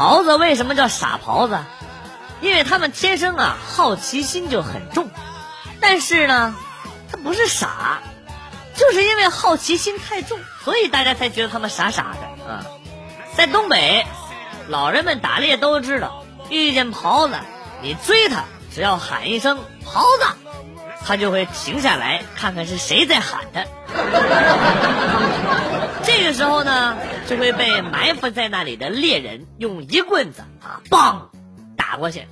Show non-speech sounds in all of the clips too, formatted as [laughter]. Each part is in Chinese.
狍子为什么叫傻狍子？因为他们天生啊好奇心就很重，但是呢，他不是傻，就是因为好奇心太重，所以大家才觉得他们傻傻的啊。在东北，老人们打猎都知道，遇见狍子，你追他，只要喊一声“狍子”，他就会停下来看看是谁在喊他。[laughs] 这个时候呢，就会被埋伏在那里的猎人用一棍子啊，棒打过去。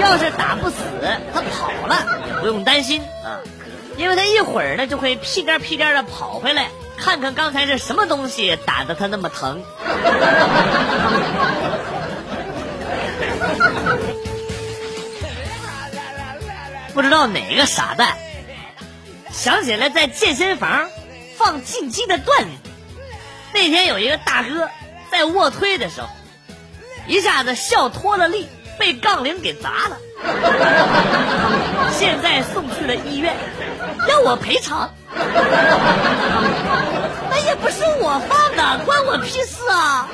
要是打不死，他跑了也不用担心啊，因为他一会儿呢就会屁颠屁颠的跑回来，看看刚才是什么东西打的他那么疼。[laughs] 不知道哪个傻蛋想起来在健身房。放进击的锻炼。那天有一个大哥在卧推的时候，一下子笑脱了力，被杠铃给砸了。现在送去了医院，要我赔偿。[laughs] 那也不是我放的，关我屁事啊！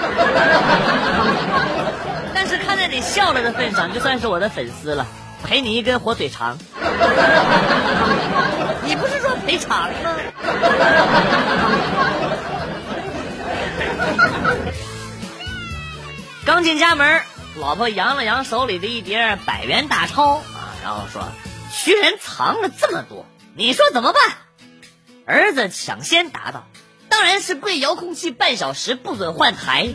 但是看在你笑了的份上，就算是我的粉丝了，赔你一根火腿肠。你不是说赔偿吗？[laughs] 刚进家门，老婆扬了扬手里的一叠百元大钞啊，然后说：“居然藏了这么多，你说怎么办？”儿子抢先答道：“当然是跪遥控器半小时，不准换台。”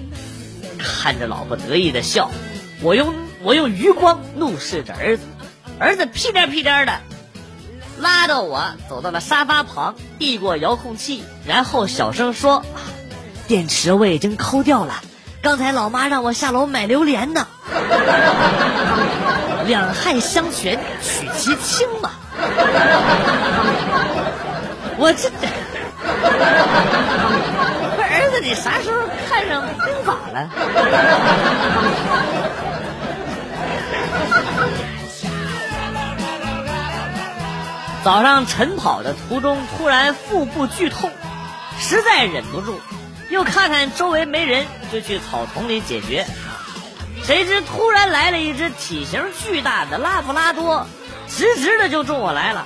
看着老婆得意的笑，我用我用余光怒视着儿子，儿子屁颠屁颠的。拉着我走到了沙发旁，递过遥控器，然后小声说：“电池我已经抠掉了，刚才老妈让我下楼买榴莲呢。[laughs] 两害相权取其轻嘛。[laughs] ”我这，儿子，你啥时候看上兵法了？早上晨跑的途中，突然腹部剧痛，实在忍不住，又看看周围没人，就去草丛里解决。谁知突然来了一只体型巨大的拉布拉多，直直的就冲我来了！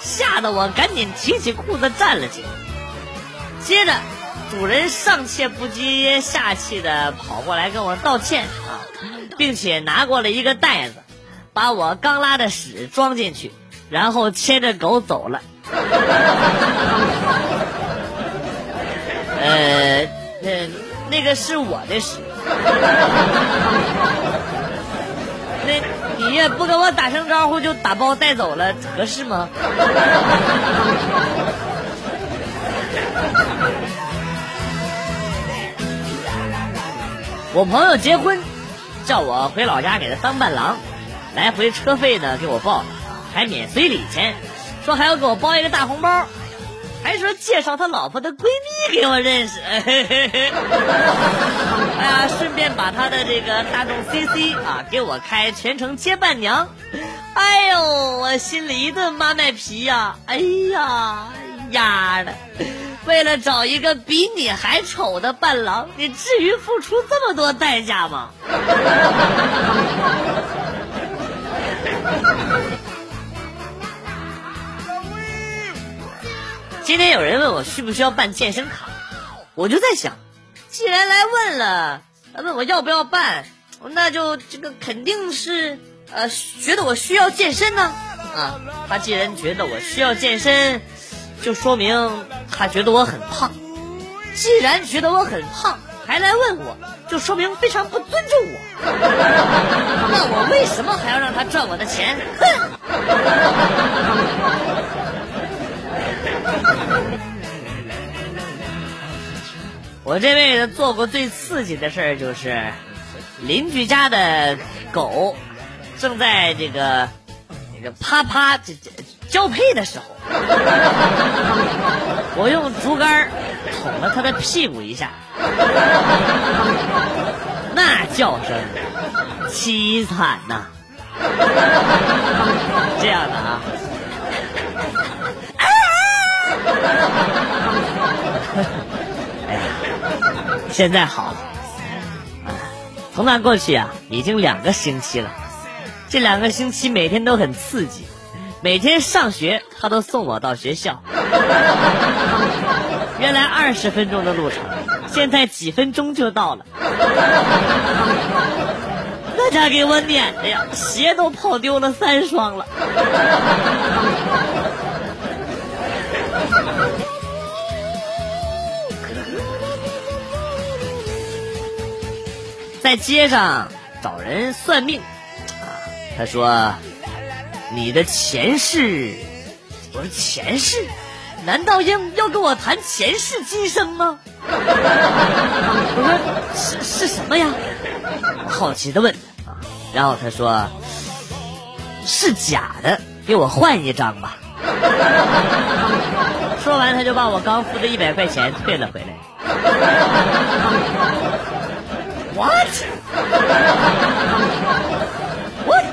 吓得我赶紧提起裤子站了起来。接着，主人上气不接下气的跑过来跟我道歉啊，并且拿过了一个袋子，把我刚拉的屎装进去。然后牵着狗走了。呃，那那个是我的屎。那你也不跟我打声招呼就打包带走了，合适吗？我朋友结婚，叫我回老家给他当伴郎，来回车费呢给我报。还免随礼钱，说还要给我包一个大红包，还说介绍他老婆的闺蜜给我认识。[laughs] 哎呀，顺便把他的这个大众 CC 啊给我开全程接伴娘。哎呦，我心里一顿妈卖皮呀！哎呀，丫的，为了找一个比你还丑的伴郎，你至于付出这么多代价吗？[laughs] 今天有人问我需不需要办健身卡，我就在想，既然来问了，问我要不要办，那就这个肯定是呃觉得我需要健身呢啊。他既然觉得我需要健身，就说明他觉得我很胖。既然觉得我很胖，还来问我，就说明非常不尊重我。[laughs] 那我为什么还要让他赚我的钱？哼！我这辈子做过最刺激的事儿，就是邻居家的狗正在这个那个啪啪这这交配的时候，我用竹竿捅了它的屁股一下，那叫声凄惨呐！这样的啊。[laughs] 现在好了，从那过去啊，已经两个星期了。这两个星期每天都很刺激，每天上学他都送我到学校。原来二十分钟的路程，现在几分钟就到了。大家给我撵的呀，鞋都跑丢了三双了。在街上找人算命，啊，他说：“你的前世，我说前世，难道要要跟我谈前世今生吗？” [laughs] 我说：“是是什么呀？”好奇的问，然后他说：“是假的，给我换一张吧。” [laughs] 说完，他就把我刚付的一百块钱退了回来。What? What?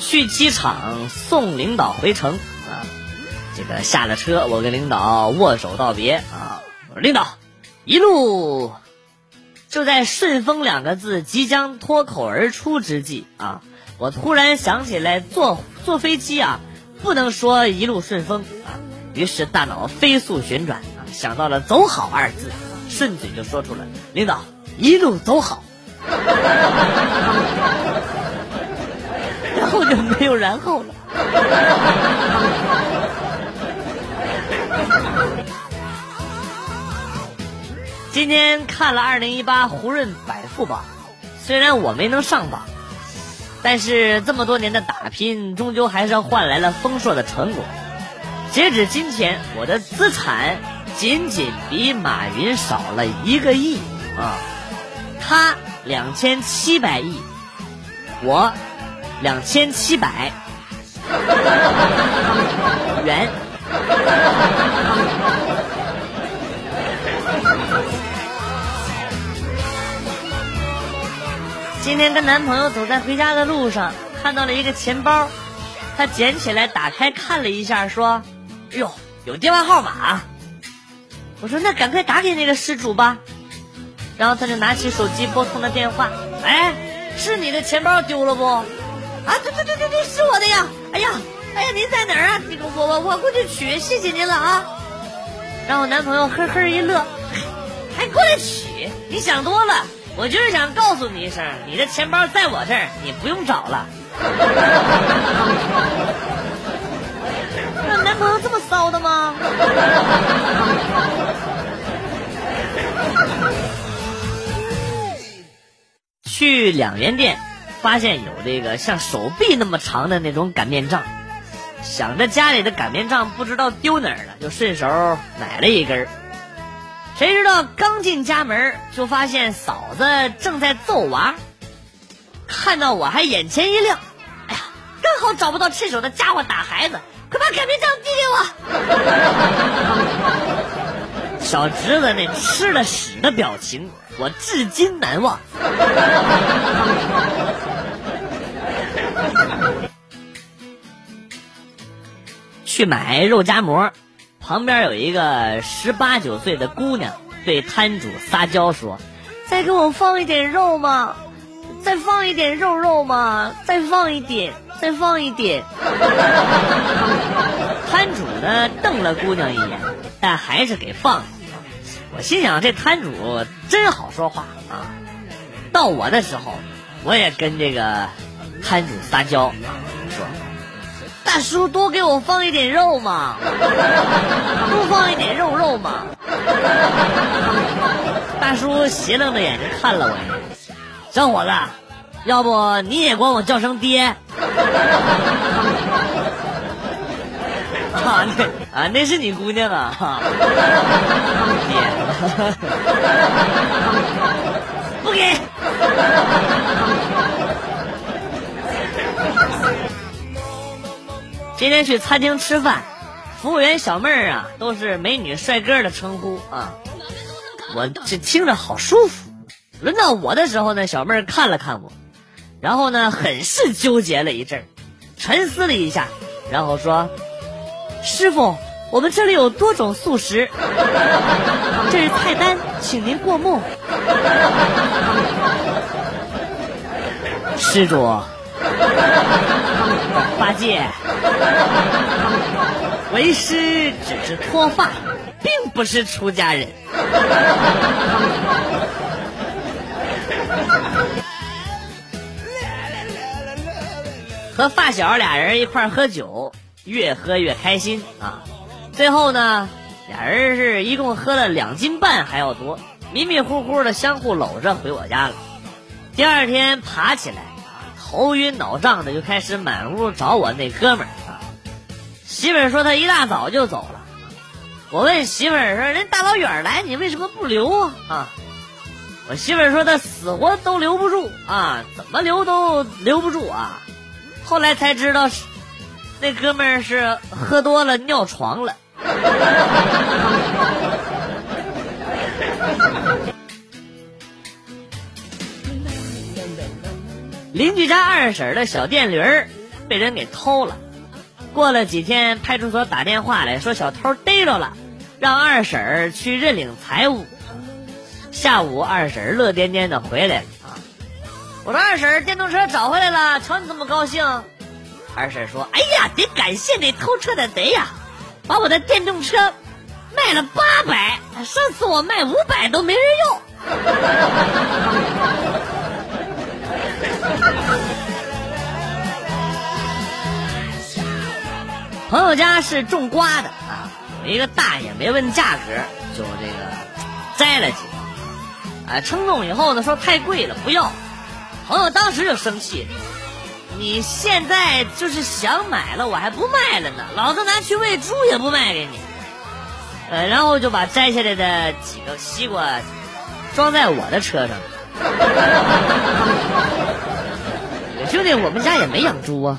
去机场送领导回城啊！这个下了车，我跟领导握手道别啊！我说领导，一路。就在“顺风”两个字即将脱口而出之际啊，我突然想起来坐坐飞机啊，不能说一路顺风啊。于是大脑飞速旋转啊，想到了“走好”二字，顺嘴就说出了“领导一路走好 [laughs] ”，然后就没有然后了。今天看了二零一八胡润百富榜，虽然我没能上榜，但是这么多年的打拼，终究还是换来了丰硕的成果。截止今天，我的资产仅仅比马云少了一个亿啊！他两千七百亿，我两千七百 [laughs] 元。今天跟男朋友走在回家的路上，看到了一个钱包，他捡起来打开看了一下，说。哎呦，有电话号码！我说那赶快打给那个失主吧。然后他就拿起手机拨通了电话。哎，是你的钱包丢了不？啊，对对对对对，是我的呀！哎呀，哎呀，您在哪儿啊？这个我我我过去取，谢谢您了啊。然后男朋友呵呵一乐，还过来取？你想多了，我就是想告诉你一声，你的钱包在我这儿，你不用找了。那男朋友这么骚的吗？[laughs] 去两元店，发现有这个像手臂那么长的那种擀面杖，想着家里的擀面杖不知道丢哪儿了，就顺手买了一根儿谁知道刚进家门，就发现嫂子正在揍娃，看到我还眼前一亮，哎呀，刚好找不到趁手的家伙打孩子。快把擀面杖递给我！[laughs] 小侄子那吃了屎的表情，我至今难忘。[laughs] 去买肉夹馍，旁边有一个十八九岁的姑娘对摊主撒娇说：“再给我放一点肉吗？再放一点肉肉吗？再放一点。”再放一点。[laughs] 摊主呢瞪了姑娘一眼，但还是给放了。我心想这摊主真好说话啊！到我的时候，我也跟这个摊主撒娇，说：“大叔多给我放一点肉嘛，[laughs] 多放一点肉肉嘛。”大叔斜楞着眼睛看了我一眼，小伙子，要不你也管我叫声爹？啊，那啊，那是你姑娘啊！爹，不给。今天去餐厅吃饭，服务员小妹儿啊，都是美女帅哥的称呼啊，我这听着好舒服。轮到我的时候呢，小妹儿看了看我。然后呢，很是纠结了一阵沉思了一下，然后说：“师傅，我们这里有多种素食，这是菜单，请您过目。施主，八戒，为师只是脱发，并不是出家人。和发小俩人一块喝酒，越喝越开心啊！最后呢，俩人是一共喝了两斤半还要多，迷迷糊糊的相互搂着回我家了。第二天爬起来，头晕脑胀的，就开始满屋找我那哥们儿啊。媳妇儿说他一大早就走了。我问媳妇儿说：“人大老远来，你为什么不留啊？”啊，我媳妇儿说他死活都留不住啊，怎么留都留不住啊。后来才知道是那哥们儿是喝多了尿床了。邻居家二婶的小电驴被人给偷了，过了几天，派出所打电话来说小偷逮着了，让二婶去认领财物。下午二婶乐颠颠的回来了，我说二婶电动车找回来了，瞧你这么高兴。二婶说：“哎呀，得感谢那偷车的贼呀，把我的电动车卖了八百，上次我卖五百都没人要。[laughs] ”朋友家是种瓜的啊，有一个大爷没问价格就这个摘了几个，啊，称重以后呢说太贵了不要，朋友当时就生气，你现在就是想买了我还不卖了呢，老子拿去喂猪也不卖给你，呃，然后就把摘下来的几个西瓜装在我的车上。[laughs] 兄弟，我们家也没养猪啊。